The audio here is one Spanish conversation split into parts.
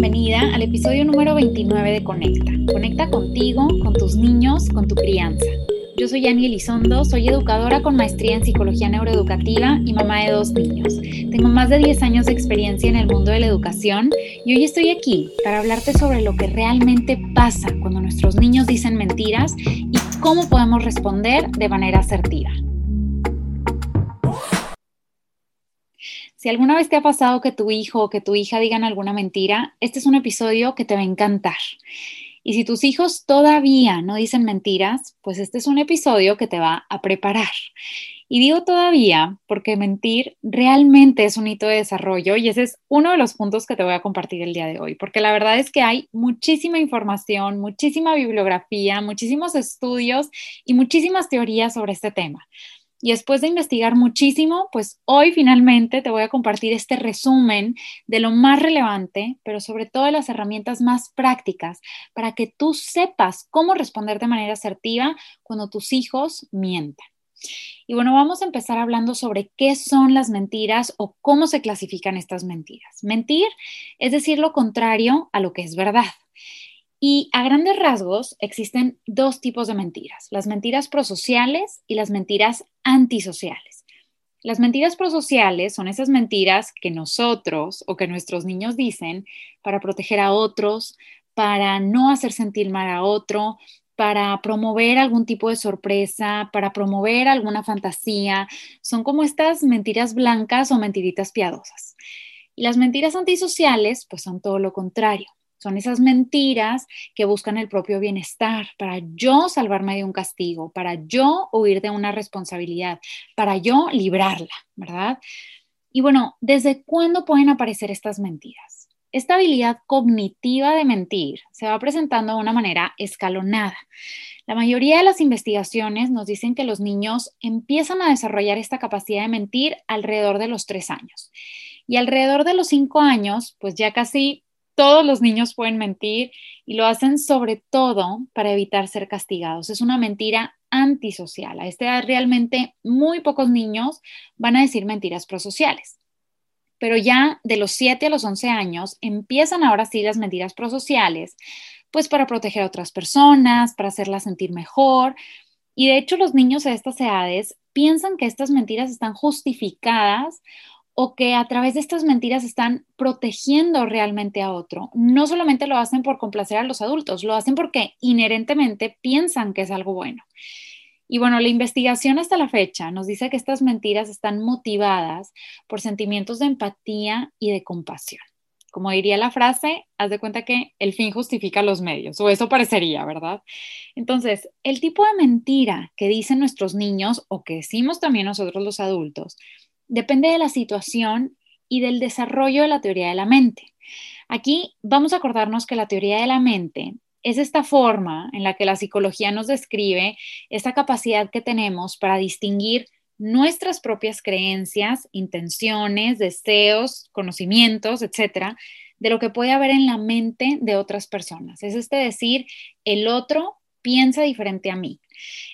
bienvenida al episodio número 29 de Conecta. Conecta contigo, con tus niños, con tu crianza. Yo soy Annie Elizondo, soy educadora con maestría en psicología neuroeducativa y mamá de dos niños. Tengo más de 10 años de experiencia en el mundo de la educación y hoy estoy aquí para hablarte sobre lo que realmente pasa cuando nuestros niños dicen mentiras y cómo podemos responder de manera asertiva. Si alguna vez te ha pasado que tu hijo o que tu hija digan alguna mentira, este es un episodio que te va a encantar. Y si tus hijos todavía no dicen mentiras, pues este es un episodio que te va a preparar. Y digo todavía porque mentir realmente es un hito de desarrollo y ese es uno de los puntos que te voy a compartir el día de hoy, porque la verdad es que hay muchísima información, muchísima bibliografía, muchísimos estudios y muchísimas teorías sobre este tema. Y después de investigar muchísimo, pues hoy finalmente te voy a compartir este resumen de lo más relevante, pero sobre todo de las herramientas más prácticas para que tú sepas cómo responder de manera asertiva cuando tus hijos mienten. Y bueno, vamos a empezar hablando sobre qué son las mentiras o cómo se clasifican estas mentiras. Mentir es decir lo contrario a lo que es verdad. Y a grandes rasgos existen dos tipos de mentiras, las mentiras prosociales y las mentiras antisociales. Las mentiras prosociales son esas mentiras que nosotros o que nuestros niños dicen para proteger a otros, para no hacer sentir mal a otro, para promover algún tipo de sorpresa, para promover alguna fantasía. Son como estas mentiras blancas o mentiritas piadosas. Y las mentiras antisociales, pues son todo lo contrario. Son esas mentiras que buscan el propio bienestar para yo salvarme de un castigo, para yo huir de una responsabilidad, para yo librarla, ¿verdad? Y bueno, ¿desde cuándo pueden aparecer estas mentiras? Esta habilidad cognitiva de mentir se va presentando de una manera escalonada. La mayoría de las investigaciones nos dicen que los niños empiezan a desarrollar esta capacidad de mentir alrededor de los tres años. Y alrededor de los cinco años, pues ya casi todos los niños pueden mentir y lo hacen sobre todo para evitar ser castigados. Es una mentira antisocial. A esta edad realmente muy pocos niños van a decir mentiras prosociales. Pero ya de los 7 a los 11 años empiezan ahora sí las mentiras prosociales, pues para proteger a otras personas, para hacerlas sentir mejor. Y de hecho los niños a estas edades piensan que estas mentiras están justificadas o que a través de estas mentiras están protegiendo realmente a otro. No solamente lo hacen por complacer a los adultos, lo hacen porque inherentemente piensan que es algo bueno. Y bueno, la investigación hasta la fecha nos dice que estas mentiras están motivadas por sentimientos de empatía y de compasión. Como diría la frase, haz de cuenta que el fin justifica los medios, o eso parecería, ¿verdad? Entonces, el tipo de mentira que dicen nuestros niños o que decimos también nosotros los adultos depende de la situación y del desarrollo de la teoría de la mente. Aquí vamos a acordarnos que la teoría de la mente es esta forma en la que la psicología nos describe esta capacidad que tenemos para distinguir nuestras propias creencias, intenciones, deseos, conocimientos, etcétera, de lo que puede haber en la mente de otras personas. Es este decir, el otro piensa diferente a mí.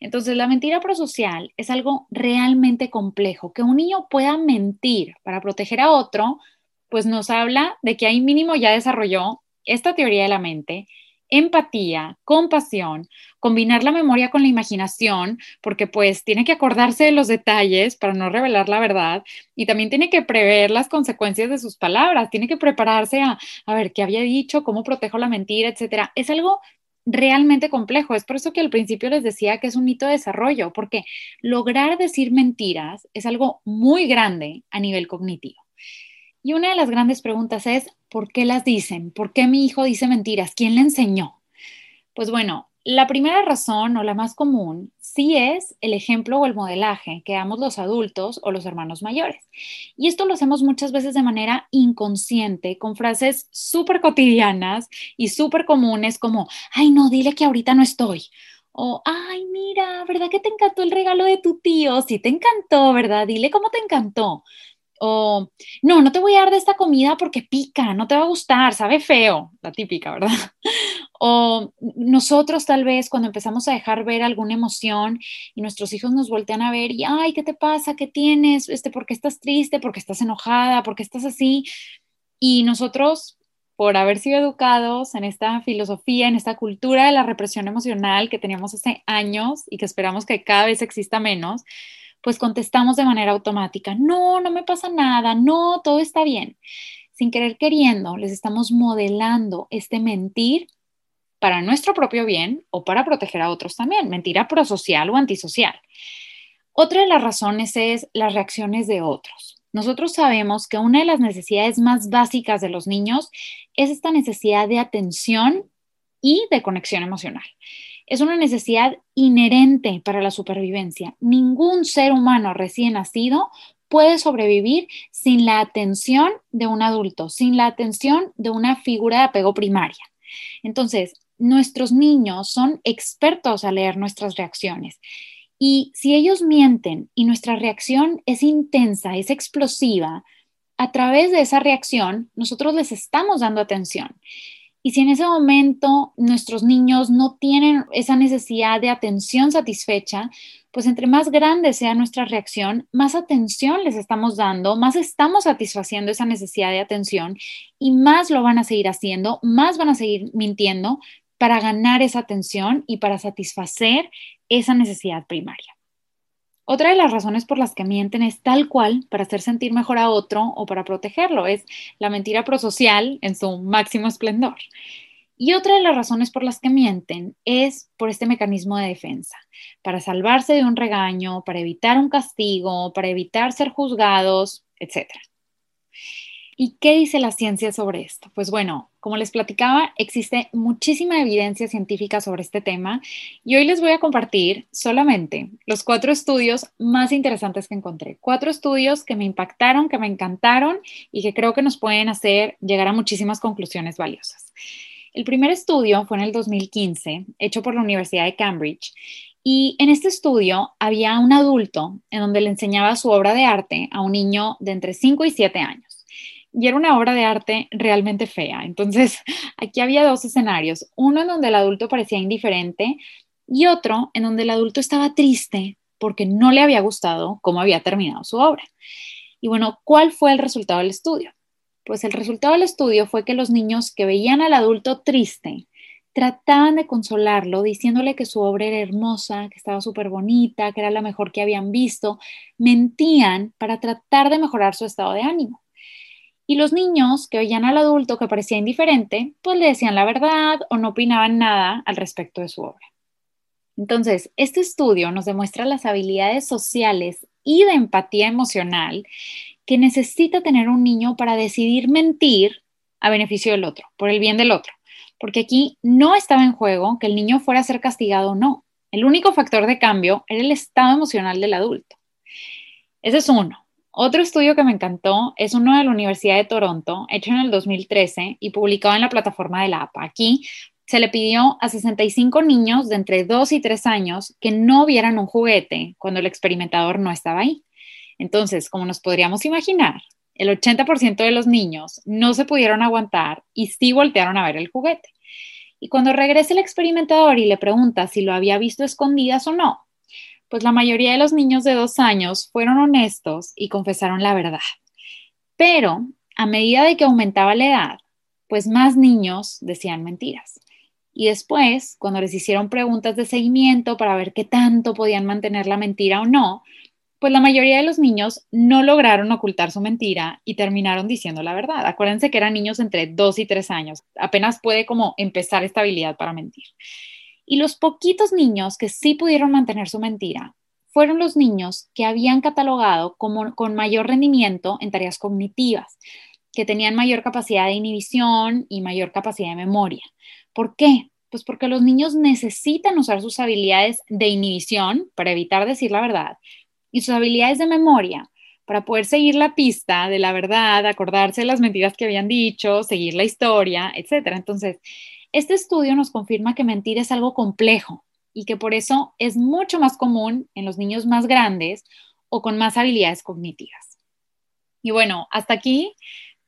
Entonces, la mentira prosocial es algo realmente complejo. Que un niño pueda mentir para proteger a otro, pues nos habla de que ahí mínimo ya desarrolló esta teoría de la mente, empatía, compasión, combinar la memoria con la imaginación, porque pues tiene que acordarse de los detalles para no revelar la verdad y también tiene que prever las consecuencias de sus palabras, tiene que prepararse a, a ver qué había dicho, cómo protejo la mentira, etcétera. Es algo realmente complejo. Es por eso que al principio les decía que es un mito de desarrollo, porque lograr decir mentiras es algo muy grande a nivel cognitivo. Y una de las grandes preguntas es, ¿por qué las dicen? ¿Por qué mi hijo dice mentiras? ¿Quién le enseñó? Pues bueno, la primera razón o la más común sí es el ejemplo o el modelaje que damos los adultos o los hermanos mayores. Y esto lo hacemos muchas veces de manera inconsciente, con frases súper cotidianas y súper comunes como, ay no, dile que ahorita no estoy. O, ay, mira, ¿verdad que te encantó el regalo de tu tío? Sí, te encantó, ¿verdad? Dile cómo te encantó. O, no, no te voy a dar de esta comida porque pica, no te va a gustar, sabe feo, la típica, ¿verdad? O nosotros tal vez cuando empezamos a dejar ver alguna emoción y nuestros hijos nos voltean a ver y, ay, ¿qué te pasa? ¿Qué tienes? Este, ¿Por qué estás triste? ¿Por qué estás enojada? ¿Por qué estás así? Y nosotros por haber sido educados en esta filosofía, en esta cultura de la represión emocional que teníamos hace años y que esperamos que cada vez exista menos, pues contestamos de manera automática, no, no me pasa nada, no, todo está bien. Sin querer queriendo, les estamos modelando este mentir para nuestro propio bien o para proteger a otros también, mentira prosocial o antisocial. Otra de las razones es las reacciones de otros. Nosotros sabemos que una de las necesidades más básicas de los niños es esta necesidad de atención y de conexión emocional. Es una necesidad inherente para la supervivencia. Ningún ser humano recién nacido puede sobrevivir sin la atención de un adulto, sin la atención de una figura de apego primaria. Entonces, nuestros niños son expertos a leer nuestras reacciones. Y si ellos mienten y nuestra reacción es intensa, es explosiva, a través de esa reacción nosotros les estamos dando atención. Y si en ese momento nuestros niños no tienen esa necesidad de atención satisfecha, pues entre más grande sea nuestra reacción, más atención les estamos dando, más estamos satisfaciendo esa necesidad de atención y más lo van a seguir haciendo, más van a seguir mintiendo, para ganar esa atención y para satisfacer esa necesidad primaria. Otra de las razones por las que mienten es tal cual para hacer sentir mejor a otro o para protegerlo, es la mentira prosocial en su máximo esplendor. Y otra de las razones por las que mienten es por este mecanismo de defensa, para salvarse de un regaño, para evitar un castigo, para evitar ser juzgados, etc. ¿Y qué dice la ciencia sobre esto? Pues bueno, como les platicaba, existe muchísima evidencia científica sobre este tema y hoy les voy a compartir solamente los cuatro estudios más interesantes que encontré. Cuatro estudios que me impactaron, que me encantaron y que creo que nos pueden hacer llegar a muchísimas conclusiones valiosas. El primer estudio fue en el 2015, hecho por la Universidad de Cambridge, y en este estudio había un adulto en donde le enseñaba su obra de arte a un niño de entre 5 y 7 años y era una obra de arte realmente fea. Entonces, aquí había dos escenarios, uno en donde el adulto parecía indiferente y otro en donde el adulto estaba triste porque no le había gustado cómo había terminado su obra. Y bueno, ¿cuál fue el resultado del estudio? Pues el resultado del estudio fue que los niños que veían al adulto triste trataban de consolarlo diciéndole que su obra era hermosa, que estaba súper bonita, que era la mejor que habían visto, mentían para tratar de mejorar su estado de ánimo. Y los niños que veían al adulto que parecía indiferente, pues le decían la verdad o no opinaban nada al respecto de su obra. Entonces, este estudio nos demuestra las habilidades sociales y de empatía emocional que necesita tener un niño para decidir mentir a beneficio del otro, por el bien del otro. Porque aquí no estaba en juego que el niño fuera a ser castigado o no. El único factor de cambio era el estado emocional del adulto. Ese es uno. Otro estudio que me encantó es uno de la Universidad de Toronto, hecho en el 2013 y publicado en la plataforma de la APA. Aquí se le pidió a 65 niños de entre 2 y 3 años que no vieran un juguete cuando el experimentador no estaba ahí. Entonces, como nos podríamos imaginar, el 80% de los niños no se pudieron aguantar y sí voltearon a ver el juguete. Y cuando regresa el experimentador y le pregunta si lo había visto escondidas o no, pues la mayoría de los niños de dos años fueron honestos y confesaron la verdad. Pero a medida de que aumentaba la edad, pues más niños decían mentiras. Y después, cuando les hicieron preguntas de seguimiento para ver qué tanto podían mantener la mentira o no, pues la mayoría de los niños no lograron ocultar su mentira y terminaron diciendo la verdad. Acuérdense que eran niños entre dos y tres años. Apenas puede como empezar esta habilidad para mentir. Y los poquitos niños que sí pudieron mantener su mentira fueron los niños que habían catalogado como con mayor rendimiento en tareas cognitivas, que tenían mayor capacidad de inhibición y mayor capacidad de memoria. ¿Por qué? Pues porque los niños necesitan usar sus habilidades de inhibición para evitar decir la verdad y sus habilidades de memoria para poder seguir la pista de la verdad, acordarse de las mentiras que habían dicho, seguir la historia, etc. Entonces, este estudio nos confirma que mentir es algo complejo y que por eso es mucho más común en los niños más grandes o con más habilidades cognitivas. Y bueno, hasta aquí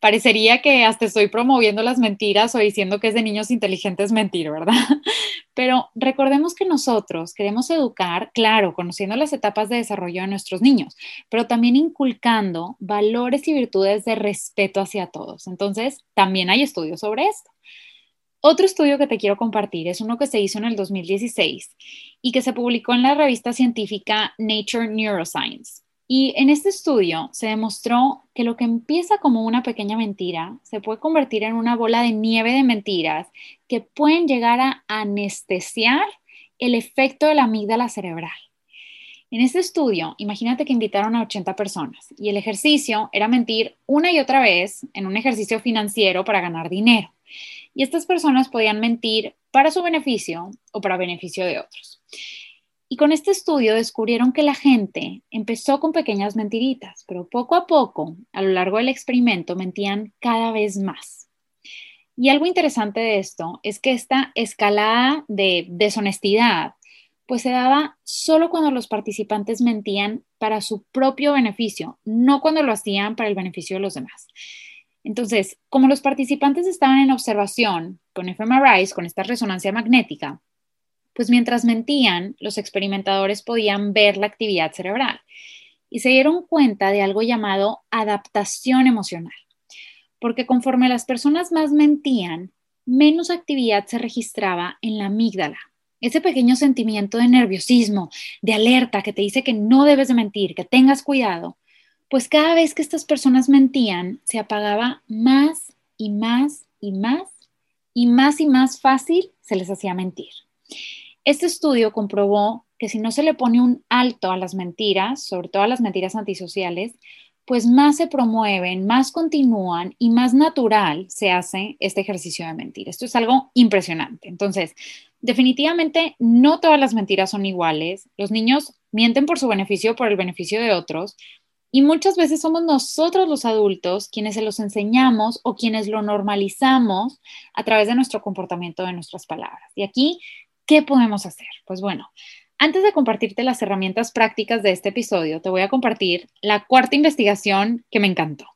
parecería que hasta estoy promoviendo las mentiras o diciendo que es de niños inteligentes mentir, ¿verdad? Pero recordemos que nosotros queremos educar, claro, conociendo las etapas de desarrollo de nuestros niños, pero también inculcando valores y virtudes de respeto hacia todos. Entonces, también hay estudios sobre esto. Otro estudio que te quiero compartir es uno que se hizo en el 2016 y que se publicó en la revista científica Nature Neuroscience. Y en este estudio se demostró que lo que empieza como una pequeña mentira se puede convertir en una bola de nieve de mentiras que pueden llegar a anestesiar el efecto de la amígdala cerebral. En este estudio, imagínate que invitaron a 80 personas y el ejercicio era mentir una y otra vez en un ejercicio financiero para ganar dinero. Y estas personas podían mentir para su beneficio o para beneficio de otros. Y con este estudio descubrieron que la gente empezó con pequeñas mentiritas, pero poco a poco, a lo largo del experimento, mentían cada vez más. Y algo interesante de esto es que esta escalada de deshonestidad pues se daba solo cuando los participantes mentían para su propio beneficio, no cuando lo hacían para el beneficio de los demás. Entonces, como los participantes estaban en observación con fMRIs, con esta resonancia magnética, pues mientras mentían, los experimentadores podían ver la actividad cerebral y se dieron cuenta de algo llamado adaptación emocional, porque conforme las personas más mentían, menos actividad se registraba en la amígdala, ese pequeño sentimiento de nerviosismo, de alerta que te dice que no debes de mentir, que tengas cuidado, pues cada vez que estas personas mentían, se apagaba más y más y más y más y más fácil se les hacía mentir. Este estudio comprobó que si no se le pone un alto a las mentiras, sobre todo a las mentiras antisociales, pues más se promueven, más continúan y más natural se hace este ejercicio de mentir. Esto es algo impresionante. Entonces, definitivamente no todas las mentiras son iguales. Los niños mienten por su beneficio o por el beneficio de otros, y muchas veces somos nosotros los adultos quienes se los enseñamos o quienes lo normalizamos a través de nuestro comportamiento, de nuestras palabras. Y aquí, ¿qué podemos hacer? Pues bueno, antes de compartirte las herramientas prácticas de este episodio, te voy a compartir la cuarta investigación que me encantó.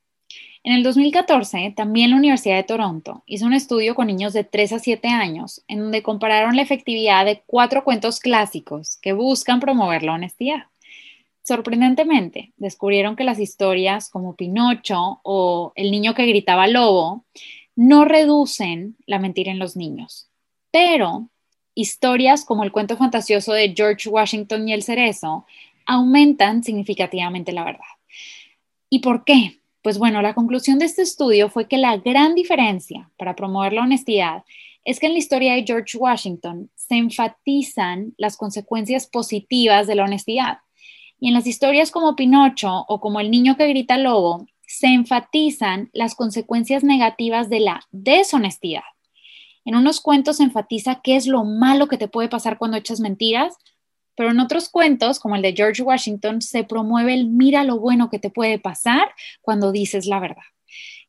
En el 2014, también la Universidad de Toronto hizo un estudio con niños de 3 a 7 años en donde compararon la efectividad de cuatro cuentos clásicos que buscan promover la honestidad. Sorprendentemente, descubrieron que las historias como Pinocho o El niño que gritaba lobo no reducen la mentira en los niños, pero historias como el cuento fantasioso de George Washington y el cerezo aumentan significativamente la verdad. ¿Y por qué? Pues bueno, la conclusión de este estudio fue que la gran diferencia para promover la honestidad es que en la historia de George Washington se enfatizan las consecuencias positivas de la honestidad y en las historias como Pinocho o como El niño que grita lobo, se enfatizan las consecuencias negativas de la deshonestidad. En unos cuentos se enfatiza qué es lo malo que te puede pasar cuando echas mentiras, pero en otros cuentos, como el de George Washington, se promueve el mira lo bueno que te puede pasar cuando dices la verdad.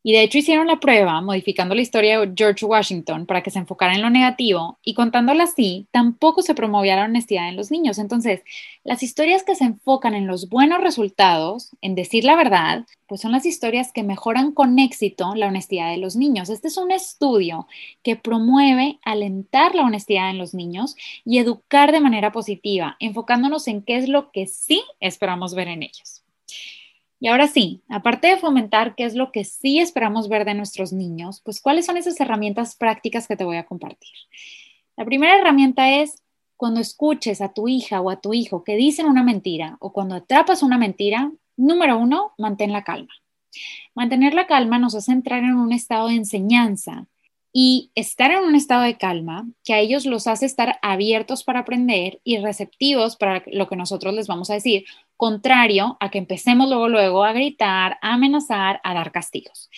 Y de hecho hicieron la prueba modificando la historia de George Washington para que se enfocara en lo negativo y contándola así, tampoco se promovía la honestidad en los niños. Entonces, las historias que se enfocan en los buenos resultados, en decir la verdad, pues son las historias que mejoran con éxito la honestidad de los niños. Este es un estudio que promueve alentar la honestidad en los niños y educar de manera positiva, enfocándonos en qué es lo que sí esperamos ver en ellos. Y ahora sí, aparte de fomentar qué es lo que sí esperamos ver de nuestros niños, pues cuáles son esas herramientas prácticas que te voy a compartir. La primera herramienta es cuando escuches a tu hija o a tu hijo que dicen una mentira o cuando atrapas una mentira, número uno, mantén la calma. Mantener la calma nos hace entrar en un estado de enseñanza y estar en un estado de calma que a ellos los hace estar abiertos para aprender y receptivos para lo que nosotros les vamos a decir, contrario a que empecemos luego, luego a gritar, a amenazar, a dar castigos.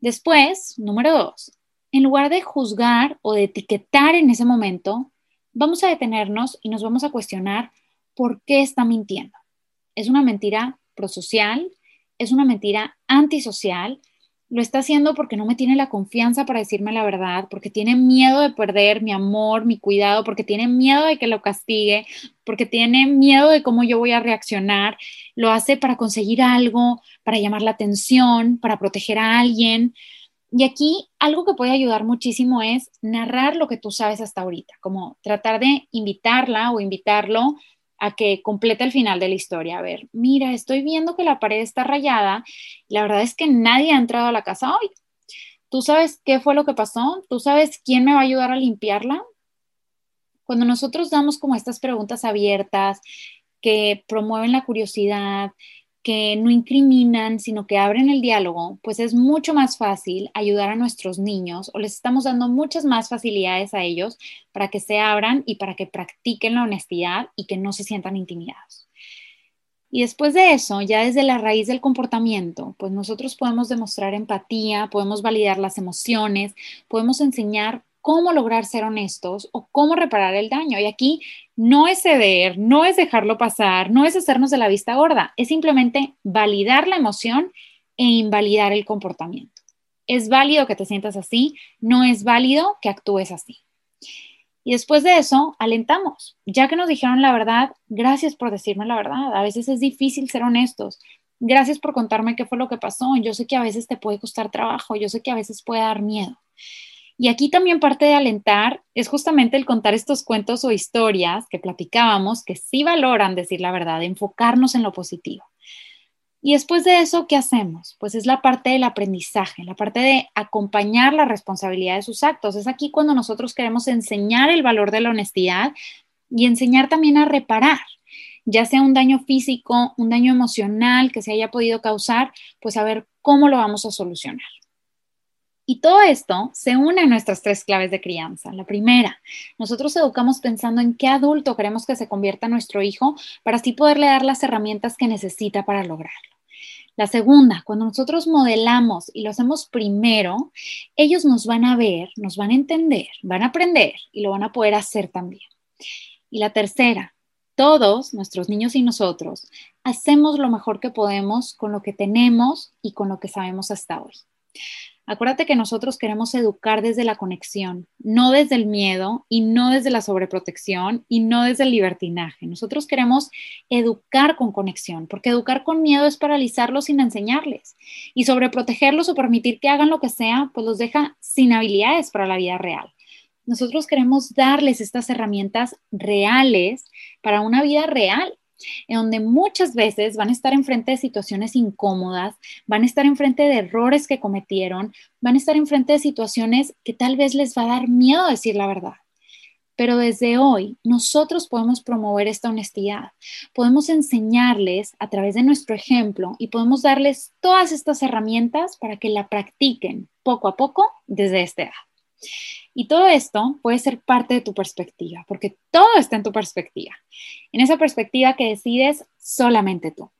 Después, número dos, en lugar de juzgar o de etiquetar en ese momento, vamos a detenernos y nos vamos a cuestionar por qué está mintiendo. ¿Es una mentira prosocial? ¿Es una mentira antisocial? Lo está haciendo porque no me tiene la confianza para decirme la verdad, porque tiene miedo de perder mi amor, mi cuidado, porque tiene miedo de que lo castigue, porque tiene miedo de cómo yo voy a reaccionar. Lo hace para conseguir algo, para llamar la atención, para proteger a alguien. Y aquí algo que puede ayudar muchísimo es narrar lo que tú sabes hasta ahorita, como tratar de invitarla o invitarlo a que complete el final de la historia. A ver, mira, estoy viendo que la pared está rayada. La verdad es que nadie ha entrado a la casa hoy. ¿Tú sabes qué fue lo que pasó? ¿Tú sabes quién me va a ayudar a limpiarla? Cuando nosotros damos como estas preguntas abiertas que promueven la curiosidad, que no incriminan, sino que abren el diálogo, pues es mucho más fácil ayudar a nuestros niños o les estamos dando muchas más facilidades a ellos para que se abran y para que practiquen la honestidad y que no se sientan intimidados. Y después de eso, ya desde la raíz del comportamiento, pues nosotros podemos demostrar empatía, podemos validar las emociones, podemos enseñar cómo lograr ser honestos o cómo reparar el daño. Y aquí no es ceder, no es dejarlo pasar, no es hacernos de la vista gorda, es simplemente validar la emoción e invalidar el comportamiento. Es válido que te sientas así, no es válido que actúes así. Y después de eso, alentamos. Ya que nos dijeron la verdad, gracias por decirme la verdad. A veces es difícil ser honestos. Gracias por contarme qué fue lo que pasó. Yo sé que a veces te puede costar trabajo, yo sé que a veces puede dar miedo. Y aquí también parte de alentar es justamente el contar estos cuentos o historias que platicábamos, que sí valoran decir la verdad, enfocarnos en lo positivo. Y después de eso, ¿qué hacemos? Pues es la parte del aprendizaje, la parte de acompañar la responsabilidad de sus actos. Es aquí cuando nosotros queremos enseñar el valor de la honestidad y enseñar también a reparar, ya sea un daño físico, un daño emocional que se haya podido causar, pues a ver cómo lo vamos a solucionar. Y todo esto se une a nuestras tres claves de crianza. La primera, nosotros educamos pensando en qué adulto queremos que se convierta nuestro hijo para así poderle dar las herramientas que necesita para lograrlo. La segunda, cuando nosotros modelamos y lo hacemos primero, ellos nos van a ver, nos van a entender, van a aprender y lo van a poder hacer también. Y la tercera, todos, nuestros niños y nosotros, hacemos lo mejor que podemos con lo que tenemos y con lo que sabemos hasta hoy. Acuérdate que nosotros queremos educar desde la conexión, no desde el miedo y no desde la sobreprotección y no desde el libertinaje. Nosotros queremos educar con conexión, porque educar con miedo es paralizarlos sin enseñarles. Y sobreprotegerlos o permitir que hagan lo que sea, pues los deja sin habilidades para la vida real. Nosotros queremos darles estas herramientas reales para una vida real en donde muchas veces van a estar enfrente de situaciones incómodas, van a estar enfrente de errores que cometieron, van a estar enfrente de situaciones que tal vez les va a dar miedo decir la verdad. Pero desde hoy nosotros podemos promover esta honestidad, podemos enseñarles a través de nuestro ejemplo y podemos darles todas estas herramientas para que la practiquen poco a poco desde esta edad. Y todo esto puede ser parte de tu perspectiva, porque todo está en tu perspectiva, en esa perspectiva que decides solamente tú.